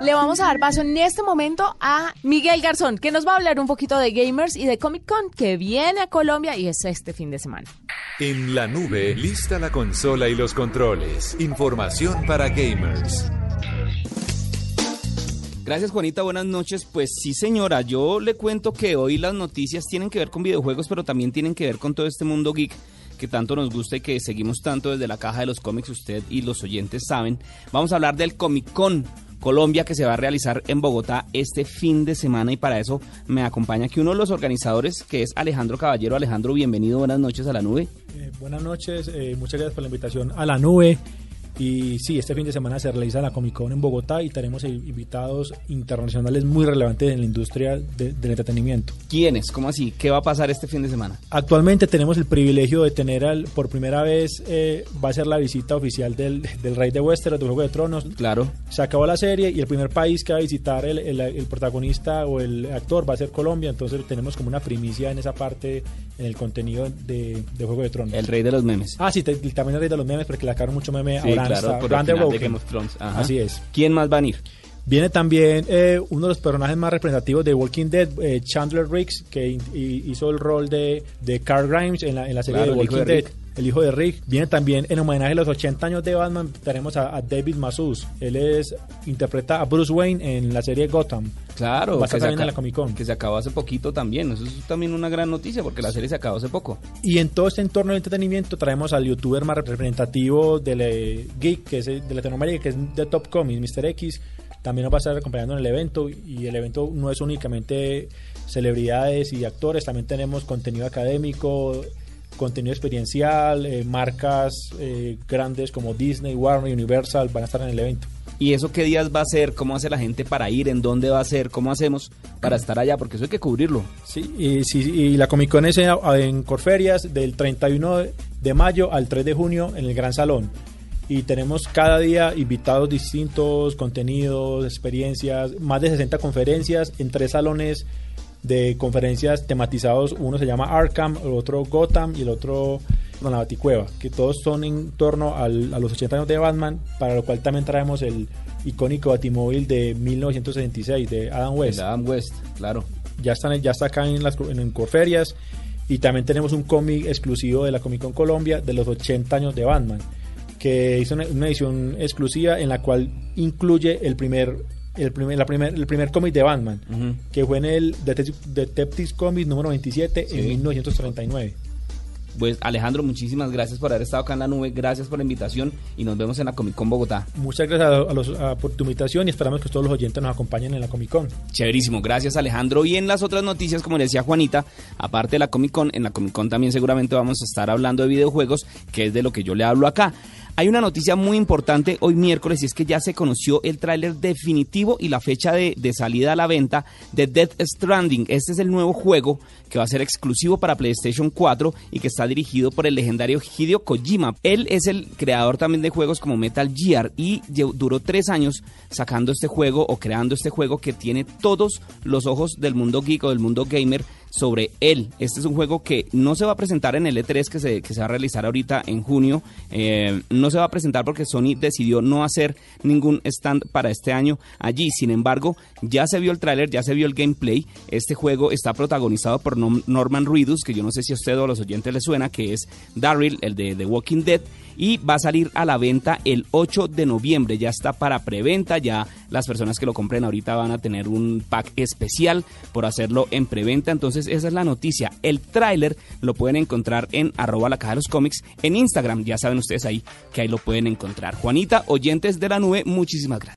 Le vamos a dar paso en este momento a Miguel Garzón, que nos va a hablar un poquito de gamers y de Comic Con, que viene a Colombia y es este fin de semana. En la nube, lista la consola y los controles. Información para gamers. Gracias Juanita, buenas noches. Pues sí señora, yo le cuento que hoy las noticias tienen que ver con videojuegos, pero también tienen que ver con todo este mundo geek que tanto nos gusta y que seguimos tanto desde la caja de los cómics, usted y los oyentes saben. Vamos a hablar del Comic Con Colombia que se va a realizar en Bogotá este fin de semana y para eso me acompaña aquí uno de los organizadores que es Alejandro Caballero. Alejandro, bienvenido, buenas noches a la nube. Eh, buenas noches, eh, muchas gracias por la invitación a la nube. Y sí, este fin de semana se realiza la Comic Con en Bogotá y tenemos invitados internacionales muy relevantes en la industria de, del entretenimiento. ¿Quiénes? ¿Cómo así? ¿Qué va a pasar este fin de semana? Actualmente tenemos el privilegio de tener al, por primera vez, eh, va a ser la visita oficial del, del Rey de Westeros, del Juego de Tronos. Claro. Se acabó la serie y el primer país que va a visitar el, el, el protagonista o el actor va a ser Colombia, entonces tenemos como una primicia en esa parte, en el contenido de, de Juego de Tronos. El Rey de los Memes. Ah, sí, te, también el Rey de los Memes porque le sacaron mucho meme sí, ahora claro, por el final de Game of Thrones. Ajá. Así es. ¿Quién más van a ir? Viene también eh, uno de los personajes más representativos de Walking Dead, eh, Chandler Riggs, que hizo el rol de, de Carl Grimes en la, en la serie Claro, de Walking de Dead. El hijo de Rick. Viene también en homenaje a los 80 años de Batman. Tenemos a, a David Masus. Él es interpreta a Bruce Wayne en la serie Gotham. Claro, Va a estar también en la Comic Con. que se acabó hace poquito también. Eso es también una gran noticia porque la serie se acabó hace poco. Y en todo este entorno de entretenimiento traemos al youtuber más representativo del geek, que es de Latinoamérica, que es de Top Comics, Mr. X. También nos va a estar acompañando en el evento y el evento no es únicamente celebridades y actores, también tenemos contenido académico, contenido experiencial, eh, marcas eh, grandes como Disney, Warner, Universal van a estar en el evento. ¿Y eso qué días va a ser? ¿Cómo hace la gente para ir? ¿En dónde va a ser? ¿Cómo hacemos para estar allá? Porque eso hay que cubrirlo. Sí, y, sí, y la Comic Con es en, en Corferias del 31 de mayo al 3 de junio en el Gran Salón. Y tenemos cada día invitados distintos, contenidos, experiencias, más de 60 conferencias en tres salones de conferencias tematizados. Uno se llama Arkham, el otro Gotham y el otro con la Baticueva, que todos son en torno al- a los 80 años de Batman, para lo cual también traemos el icónico Batimóvil de 1966 de Adam West El Adam West, claro. ya están ya está acá en las en, en Corferias y también tenemos un cómic exclusivo de la Comic Con Colombia de los 80 años de Batman que hizo una, una edición exclusiva en la cual incluye el primer el primer, la primer, el primer cómic de Batman, que fue en el Detective, Detectives Comics número 27 Sí. en 1939. Pues Alejandro, muchísimas gracias por haber estado acá en la nube, gracias por la invitación y nos vemos en la Comic Con Bogotá. Muchas gracias a, a los, a- por tu invitación y esperamos que todos los oyentes nos acompañen en la Comic Con. Chéverísimo, gracias Alejandro. Y en las otras noticias, como le decía Juanita, aparte de la Comic Con, en la Comic Con también seguramente vamos a estar hablando de videojuegos, que es de lo que yo le hablo acá. Hay una noticia muy importante hoy miércoles y es que ya se conoció el tráiler definitivo y la fecha de, salida a la venta de Death Stranding. Este es el nuevo juego que va a ser exclusivo para PlayStation 4 y que está dirigido por el legendario Hideo Kojima. Él es el creador también de juegos como Metal Gear y duró tres años sacando este juego o creando este juego que tiene todos los ojos del mundo geek o del mundo gamer sobre él. Este es un juego que no se va a presentar en el E3 que se, que se va a realizar ahorita en junio. Eh, no se va a presentar porque Sony decidió no hacer ningún stand para este año allí. Sin embargo, ya se vio el tráiler, ya se vio el gameplay. Este juego está protagonizado por Norman Reedus, que yo no sé si a usted o a los oyentes le suena, que es Daryl, el de The Walking Dead. Y va a salir a la venta el 8 de noviembre. Ya está para preventa. Ya las personas que lo compren ahorita van a tener un pack especial por hacerlo en preventa. Entonces, esa es la noticia. El tráiler lo pueden encontrar en arroba la caja de los cómics en Instagram. Ya saben ustedes ahí que ahí lo pueden encontrar. Juanita, oyentes de la nube, muchísimas gracias.